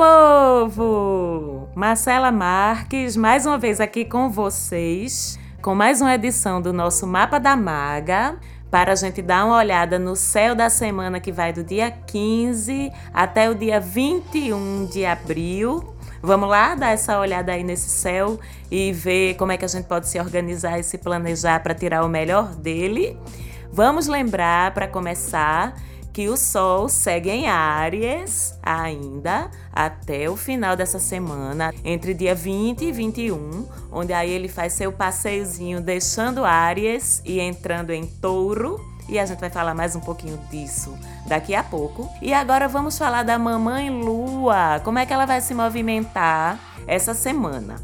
povo? Marcela Marques, mais uma vez aqui com vocês, com mais uma edição do nosso Mapa da Maga, para a gente dar uma olhada no céu da semana que vai do dia 15 até o dia 21 de abril. Vamos lá dar essa olhada aí nesse céu e ver como é que a gente pode se organizar e se planejar para tirar o melhor dele. Vamos lembrar, para começar, que o Sol segue em Áries ainda até o final dessa semana, entre dia 20 e 21, onde aí ele faz seu passeiozinho deixando Áries e entrando em Touro. E a gente vai falar mais um pouquinho disso daqui a pouco. E agora vamos falar da Mamãe Lua, como é que ela vai se movimentar essa semana.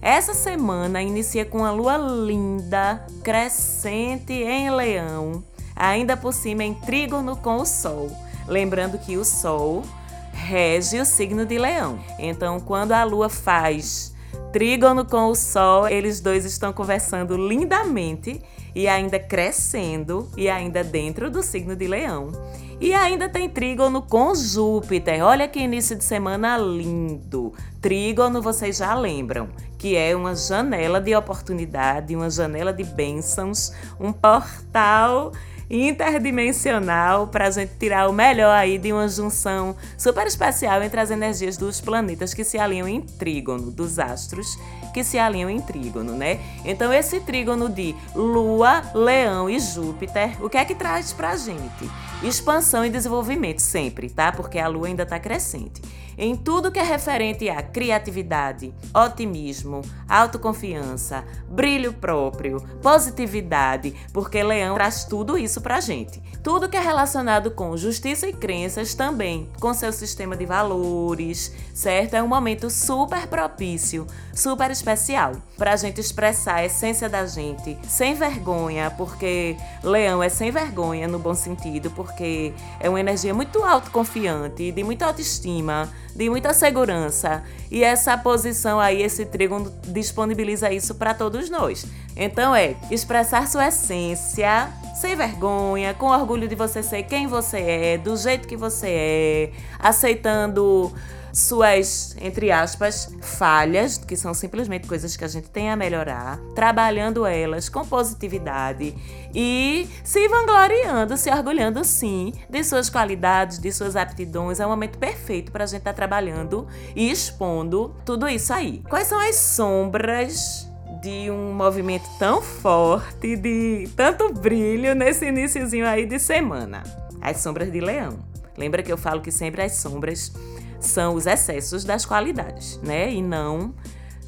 Essa semana inicia com uma lua linda, crescente em Leão, ainda por cima em trígono com o Sol. Lembrando que o Sol rege o signo de Leão. Então, quando a Lua faz trígono com o Sol, eles dois estão conversando lindamente e ainda crescendo e ainda dentro do signo de Leão. E ainda tem trígono com Júpiter. Olha que início de semana lindo. Trígono, vocês já lembram, que é uma janela de oportunidade, uma janela de bênçãos, um portal interdimensional para a gente tirar o melhor aí de uma junção super especial entre as energias dos planetas que se alinham em trígono, dos astros que se alinham em trígono, né? Então esse trígono de Lua, Leão e Júpiter, o que é que traz para a gente? Expansão e desenvolvimento sempre, tá? Porque a Lua ainda está crescente em tudo que é referente à criatividade, otimismo, autoconfiança, brilho próprio, positividade, porque Leão traz tudo isso pra gente. Tudo que é relacionado com justiça e crenças também, com seu sistema de valores, certo? É um momento super propício, super especial para a gente expressar a essência da gente sem vergonha, porque Leão é sem vergonha no bom sentido, porque é uma energia muito autoconfiante, de muita autoestima de muita segurança. E essa posição aí, esse trígono, disponibiliza isso para todos nós. Então é expressar sua essência sem vergonha, com orgulho de você ser quem você é, do jeito que você é, aceitando suas, entre aspas, falhas, que são simplesmente coisas que a gente tem a melhorar, trabalhando elas com positividade e se vangloriando, se orgulhando sim de suas qualidades, de suas aptidões. É o momento perfeito para a gente estar tá trabalhando e expondo tudo isso aí. Quais são as sombras de um movimento tão forte, de tanto brilho nesse iníciozinho aí de semana? As sombras de leão. Lembra que eu falo que sempre as sombras são os excessos das qualidades, né? E não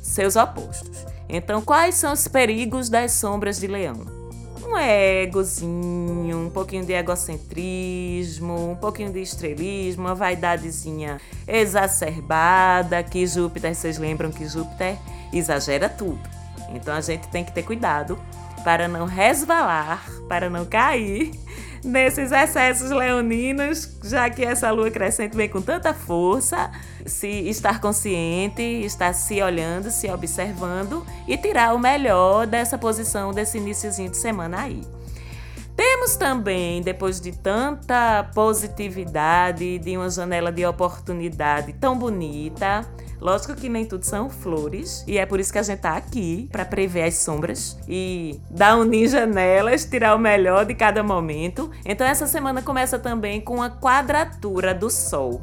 seus opostos. Então, quais são os perigos das sombras de leão? Um egozinho, um pouquinho de egocentrismo, um pouquinho de estrelismo, uma vaidadezinha exacerbada, que Júpiter, vocês lembram que Júpiter exagera tudo. Então a gente tem que ter cuidado para não resvalar, para não cair nesses excessos leoninos, já que essa lua crescente vem com tanta força, se estar consciente, estar se olhando, se observando e tirar o melhor dessa posição desse iníciozinho de semana aí. Temos também, depois de tanta positividade, de uma janela de oportunidade tão bonita, Lógico que nem tudo são flores, e é por isso que a gente tá aqui para prever as sombras e dar um ninja nelas, tirar o melhor de cada momento. Então essa semana começa também com a quadratura do Sol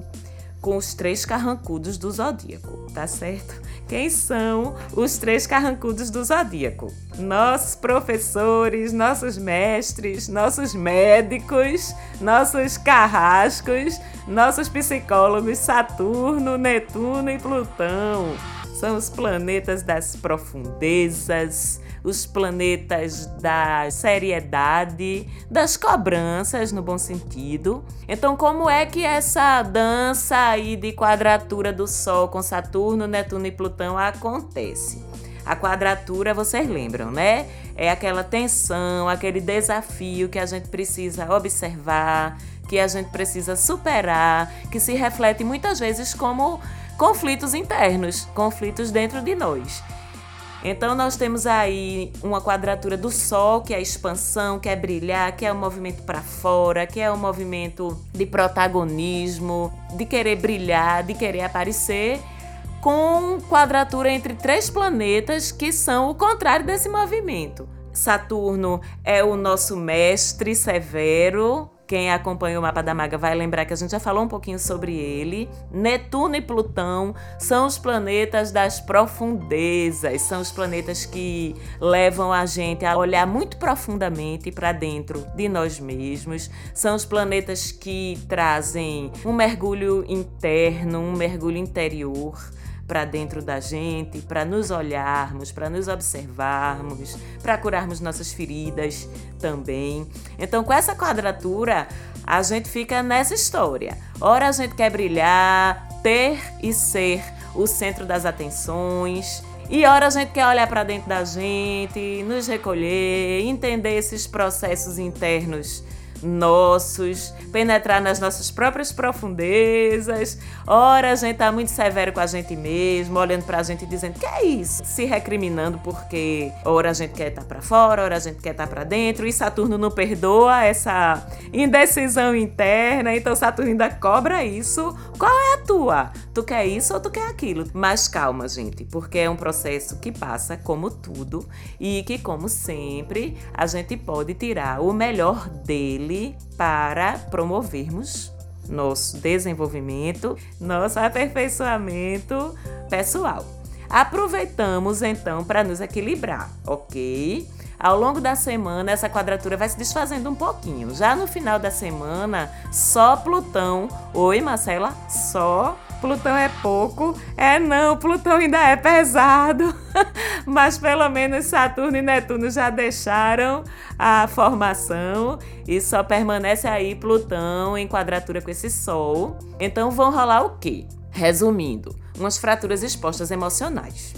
com os três carrancudos do zodíaco, tá certo? Quem são os três carrancudos do zodíaco? Nossos professores, nossos mestres, nossos médicos, nossos carrascos, nossos psicólogos Saturno, Netuno e Plutão. São os planetas das profundezas, os planetas da seriedade, das cobranças no bom sentido. Então, como é que essa dança aí de quadratura do Sol com Saturno, Netuno e Plutão acontece? A quadratura, vocês lembram, né? É aquela tensão, aquele desafio que a gente precisa observar, que a gente precisa superar, que se reflete muitas vezes como conflitos internos, conflitos dentro de nós. Então nós temos aí uma quadratura do Sol, que é a expansão, que é brilhar, que é o movimento para fora, que é o movimento de protagonismo, de querer brilhar, de querer aparecer, com quadratura entre três planetas que são o contrário desse movimento. Saturno é o nosso mestre severo, quem acompanha o mapa da maga vai lembrar que a gente já falou um pouquinho sobre ele. Netuno e Plutão são os planetas das profundezas, são os planetas que levam a gente a olhar muito profundamente para dentro de nós mesmos. São os planetas que trazem um mergulho interno, um mergulho interior para dentro da gente, para nos olharmos, para nos observarmos, para curarmos nossas feridas também. Então, com essa quadratura, a gente fica nessa história. Ora a gente quer brilhar, ter e ser o centro das atenções. E ora a gente quer olhar para dentro da gente, nos recolher, entender esses processos internos nossos, penetrar nas nossas próprias profundezas. Ora, a gente tá muito severo com a gente mesmo, olhando pra gente e dizendo que é isso, se recriminando porque ora a gente quer estar tá para fora, ora a gente quer estar tá para dentro, e Saturno não perdoa essa indecisão interna, então Saturno ainda cobra isso. Qual é a tua? Tu quer isso ou tu quer aquilo? Mas calma, gente, porque é um processo que passa como tudo e que, como sempre, a gente pode tirar o melhor dele para promovermos nosso desenvolvimento, nosso aperfeiçoamento pessoal. Aproveitamos então para nos equilibrar, ok? Ao longo da semana, essa quadratura vai se desfazendo um pouquinho. Já no final da semana, só Plutão. Oi, Marcela? Só Plutão é pouco. É não, Plutão ainda é pesado. Mas pelo menos Saturno e Netuno já deixaram a formação e só permanece aí Plutão em quadratura com esse Sol. Então vão rolar o quê? Resumindo, umas fraturas expostas emocionais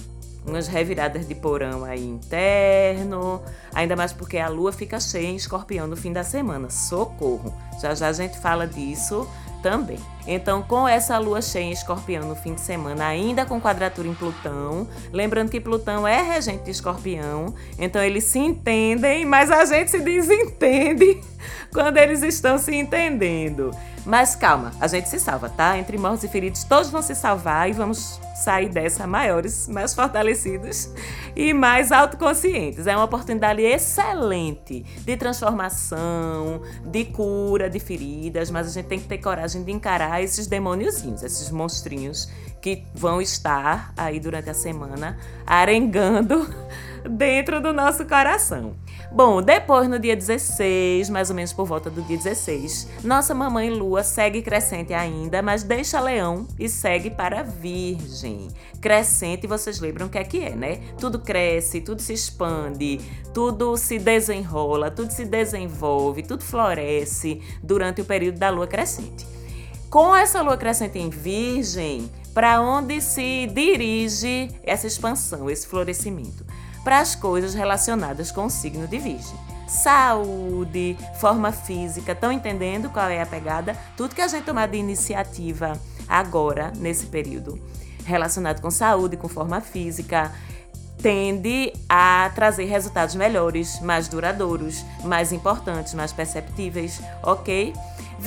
umas reviradas de porão aí interno, ainda mais porque a lua fica cheia em escorpião no fim da semana. Socorro! Já já a gente fala disso também. Então, com essa lua cheia em escorpião no fim de semana, ainda com quadratura em Plutão, lembrando que Plutão é regente de escorpião, então eles se entendem, mas a gente se desentende quando eles estão se entendendo. Mas calma, a gente se salva, tá? Entre mortos e feridos, todos vão se salvar e vamos sair dessa maiores, mais fortalecidos e mais autoconscientes. É uma oportunidade excelente de transformação, de cura de feridas, mas a gente tem que ter coragem de encarar esses demôniozinhos, esses monstrinhos que vão estar aí durante a semana arengando dentro do nosso coração. Bom, depois no dia 16, mais ou menos por volta do dia 16, nossa mamãe Lua segue crescente ainda, mas deixa Leão e segue para Virgem. Crescente, vocês lembram o que é que é, né? Tudo cresce, tudo se expande, tudo se desenrola, tudo se desenvolve, tudo floresce durante o período da Lua crescente. Com essa Lua crescente em Virgem, para onde se dirige essa expansão, esse florescimento? Para as coisas relacionadas com o signo de Virgem. Saúde, forma física, estão entendendo qual é a pegada? Tudo que a gente tomar de iniciativa agora, nesse período, relacionado com saúde, com forma física, tende a trazer resultados melhores, mais duradouros, mais importantes, mais perceptíveis, ok?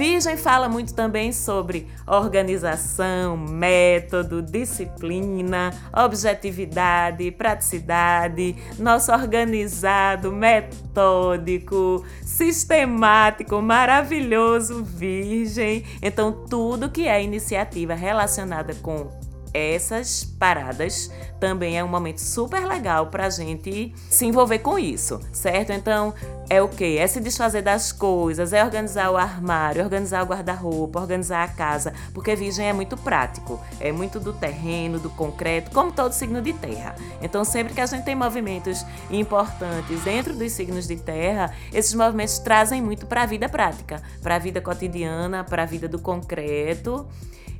Virgem fala muito também sobre organização, método, disciplina, objetividade, praticidade, nosso organizado, metódico, sistemático, maravilhoso Virgem. Então, tudo que é iniciativa relacionada com essas paradas também é um momento super legal para a gente se envolver com isso, certo? Então, é o que? É se desfazer das coisas, é organizar o armário, organizar o guarda-roupa, organizar a casa, porque Virgem é muito prático, é muito do terreno, do concreto, como todo signo de terra. Então, sempre que a gente tem movimentos importantes dentro dos signos de terra, esses movimentos trazem muito para a vida prática, para a vida cotidiana, para a vida do concreto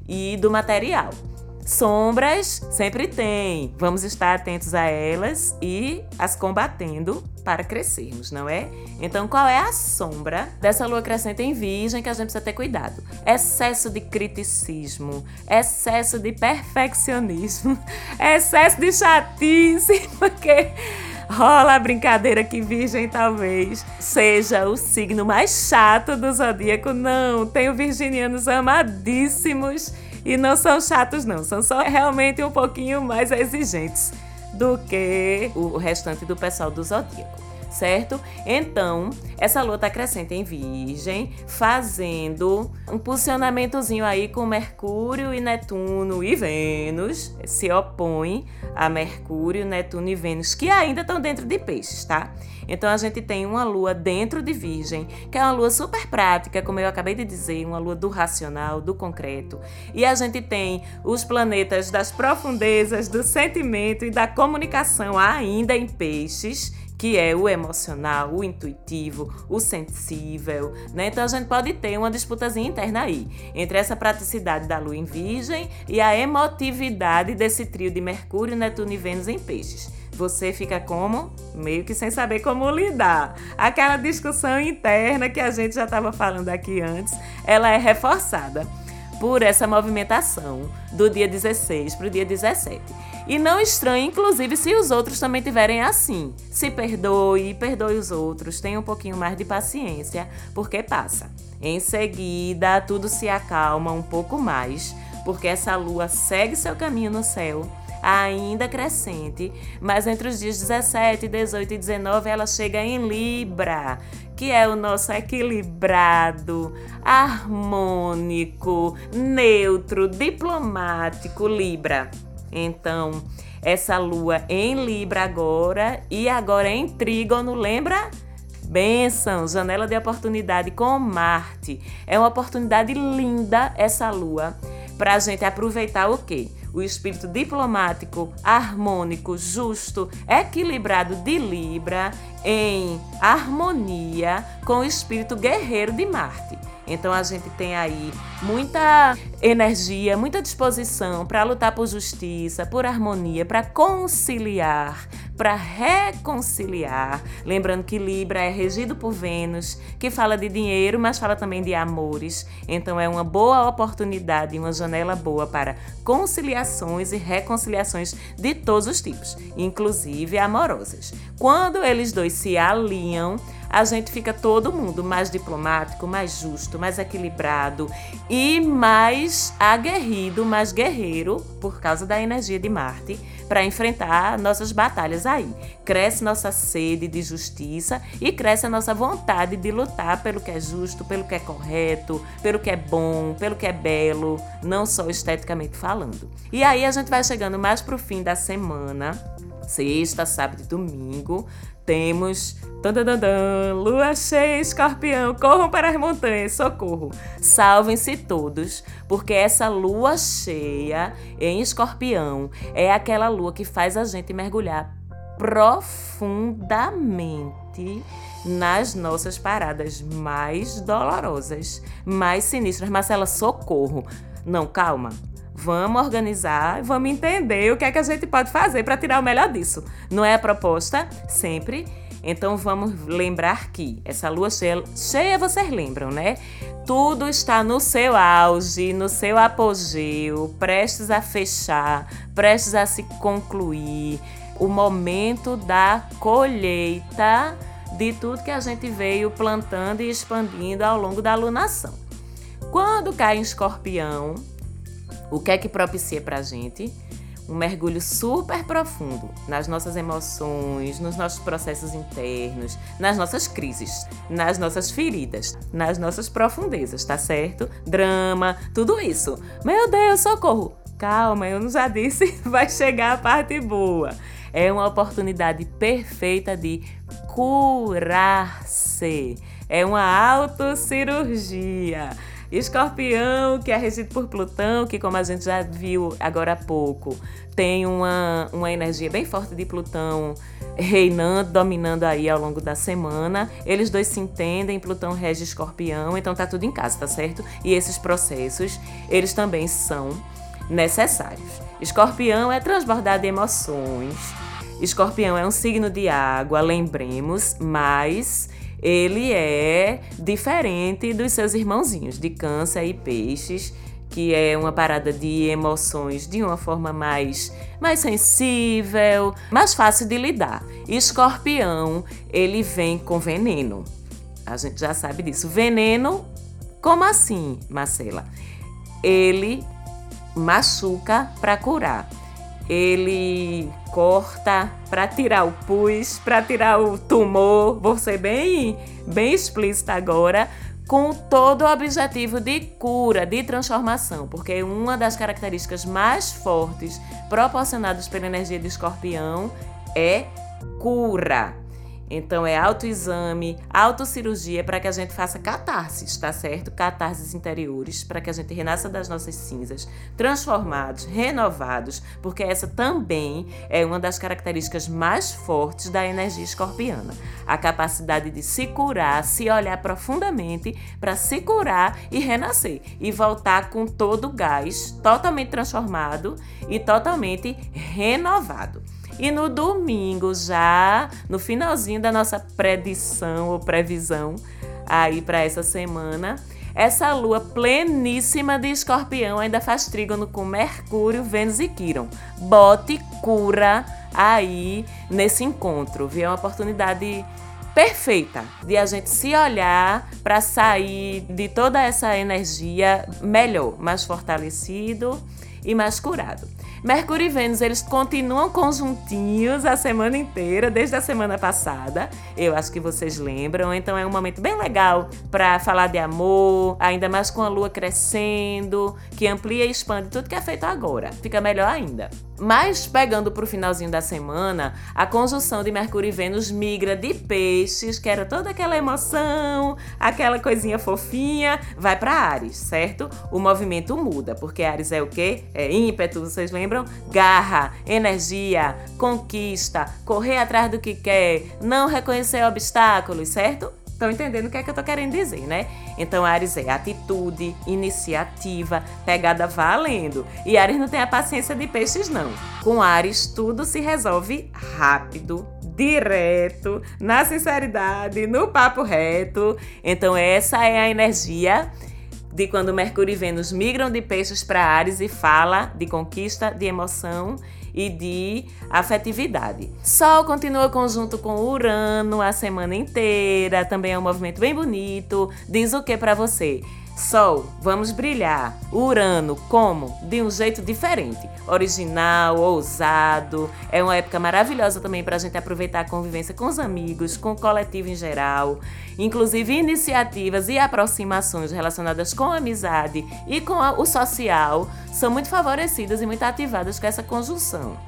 e do material. Sombras sempre tem. Vamos estar atentos a elas e as combatendo para crescermos, não é? Então, qual é a sombra dessa lua crescente em Virgem que a gente precisa ter cuidado? Excesso de criticismo, excesso de perfeccionismo, excesso de chatice, porque rola a brincadeira que Virgem talvez seja o signo mais chato do zodíaco. Não, tenho virginianos amadíssimos e não são chatos, não, são só realmente um pouquinho mais exigentes do que o restante do pessoal do zodíaco certo? Então, essa lua está crescente em Virgem, fazendo um posicionamentozinho aí com Mercúrio e Netuno e Vênus, se opõe a Mercúrio, Netuno e Vênus, que ainda estão dentro de Peixes, tá? Então a gente tem uma lua dentro de Virgem, que é uma lua super prática, como eu acabei de dizer, uma lua do racional, do concreto. E a gente tem os planetas das profundezas, do sentimento e da comunicação ainda em Peixes que é o emocional, o intuitivo, o sensível, né? Então a gente pode ter uma disputazinha interna aí, entre essa praticidade da lua em virgem e a emotividade desse trio de Mercúrio, Netuno e Vênus em peixes. Você fica como? Meio que sem saber como lidar. Aquela discussão interna que a gente já estava falando aqui antes, ela é reforçada por essa movimentação do dia 16 para o dia 17. E não estranhe, inclusive, se os outros também tiverem assim. Se perdoe, perdoe os outros, tenha um pouquinho mais de paciência, porque passa. Em seguida, tudo se acalma um pouco mais, porque essa lua segue seu caminho no céu ainda crescente, mas entre os dias 17, 18 e 19 ela chega em Libra, que é o nosso equilibrado, harmônico, neutro, diplomático Libra. Então, essa lua em Libra agora e agora em Trígono, lembra? Benção, janela de oportunidade com Marte. É uma oportunidade linda essa lua para a gente aproveitar o quê? O espírito diplomático, harmônico, justo, equilibrado de Libra em harmonia com o espírito guerreiro de Marte. Então a gente tem aí muita energia, muita disposição para lutar por justiça, por harmonia, para conciliar, para reconciliar. Lembrando que Libra é regido por Vênus, que fala de dinheiro, mas fala também de amores. Então é uma boa oportunidade, uma janela boa para conciliações e reconciliações de todos os tipos, inclusive amorosas. Quando eles dois se alinham, a gente fica todo mundo mais diplomático, mais justo, mais equilibrado e mais aguerrido, mais guerreiro por causa da energia de Marte para enfrentar nossas batalhas aí. Cresce nossa sede de justiça e cresce a nossa vontade de lutar pelo que é justo, pelo que é correto, pelo que é bom, pelo que é belo, não só esteticamente falando. E aí a gente vai chegando mais pro fim da semana sexta, sábado e domingo, temos lua cheia, escorpião, corram para as montanhas, socorro. Salvem-se todos, porque essa lua cheia em escorpião é aquela lua que faz a gente mergulhar profundamente nas nossas paradas mais dolorosas, mais sinistras. Marcela, socorro. Não, calma. Vamos organizar, vamos entender o que é que a gente pode fazer para tirar o melhor disso. Não é a proposta? Sempre. Então vamos lembrar que essa lua cheia, cheia vocês lembram, né? Tudo está no seu auge, no seu apogeu, prestes a fechar, prestes a se concluir. O momento da colheita de tudo que a gente veio plantando e expandindo ao longo da alunação. Quando cai em escorpião, o que é que propicia para a gente? Um mergulho super profundo nas nossas emoções, nos nossos processos internos, nas nossas crises, nas nossas feridas, nas nossas profundezas, tá certo? Drama, tudo isso. Meu Deus, socorro! Calma, eu já disse, vai chegar a parte boa. É uma oportunidade perfeita de curar-se. É uma autocirurgia. Escorpião, que é regido por Plutão, que como a gente já viu agora há pouco, tem uma, uma energia bem forte de Plutão reinando, dominando aí ao longo da semana. Eles dois se entendem, Plutão rege Escorpião, então tá tudo em casa, tá certo? E esses processos, eles também são necessários. Escorpião é transbordar de emoções. Escorpião é um signo de água, lembremos, mas ele é diferente dos seus irmãozinhos de Câncer e Peixes, que é uma parada de emoções de uma forma mais mais sensível, mais fácil de lidar. Escorpião, ele vem com veneno. A gente já sabe disso. Veneno, como assim, Marcela? Ele machuca para curar. Ele corta para tirar o pus, para tirar o tumor. Vou ser bem, bem explícita agora com todo o objetivo de cura, de transformação, porque uma das características mais fortes proporcionadas pela energia de escorpião é cura. Então é autoexame, autocirurgia para que a gente faça catarses, tá certo? Catarses interiores para que a gente renasça das nossas cinzas, transformados, renovados, porque essa também é uma das características mais fortes da energia escorpiana. A capacidade de se curar, se olhar profundamente para se curar e renascer e voltar com todo o gás totalmente transformado e totalmente renovado. E no domingo, já no finalzinho da nossa predição ou previsão aí para essa semana, essa lua pleníssima de escorpião ainda faz trígono com Mercúrio, Vênus e Quiron. Bote cura aí nesse encontro, viu? É uma oportunidade perfeita de a gente se olhar para sair de toda essa energia melhor, mais fortalecido e mais curado. Mercúrio e Vênus, eles continuam conjuntinhos a semana inteira, desde a semana passada. Eu acho que vocês lembram. Então é um momento bem legal para falar de amor, ainda mais com a lua crescendo, que amplia e expande tudo que é feito agora. Fica melhor ainda. Mas pegando para o finalzinho da semana, a conjunção de Mercúrio e Vênus migra de peixes, que era toda aquela emoção, aquela coisinha fofinha, vai para Ares, certo? O movimento muda, porque Ares é o quê? É ímpeto, vocês lembram? Garra, energia, conquista, correr atrás do que quer, não reconhecer obstáculos, certo? Estão entendendo o que é que eu tô querendo dizer, né? Então, Ares é atitude, iniciativa, pegada valendo. E Ares não tem a paciência de peixes, não. Com Ares, tudo se resolve rápido, direto, na sinceridade, no papo reto. Então, essa é a energia de quando Mercúrio e Vênus migram de peixes para Ares e fala de conquista, de emoção e de afetividade. Sol continua conjunto com Urano a semana inteira, também é um movimento bem bonito. Diz o que para você? Sol, vamos brilhar. Urano, como? De um jeito diferente. Original, ousado. É uma época maravilhosa também para a gente aproveitar a convivência com os amigos, com o coletivo em geral. Inclusive, iniciativas e aproximações relacionadas com a amizade e com o social são muito favorecidas e muito ativadas com essa conjunção.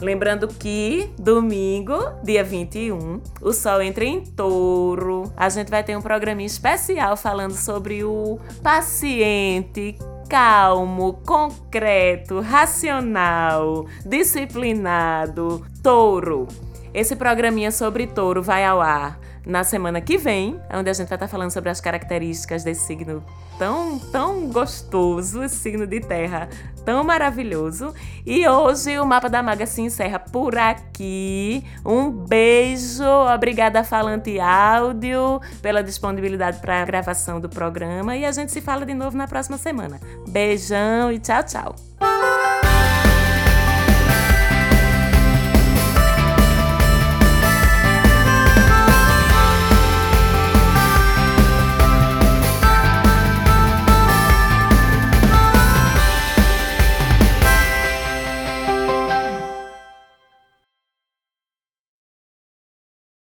Lembrando que domingo, dia 21, o Sol entra em touro. A gente vai ter um programinha especial falando sobre o paciente calmo, concreto, racional, disciplinado, touro. Esse programinha sobre touro vai ao ar na semana que vem, onde a gente vai estar falando sobre as características desse signo tão, tão gostoso, esse signo de terra tão maravilhoso. E hoje o Mapa da Maga se encerra por aqui. Um beijo, obrigada Falante Áudio pela disponibilidade para a gravação do programa e a gente se fala de novo na próxima semana. Beijão e tchau, tchau.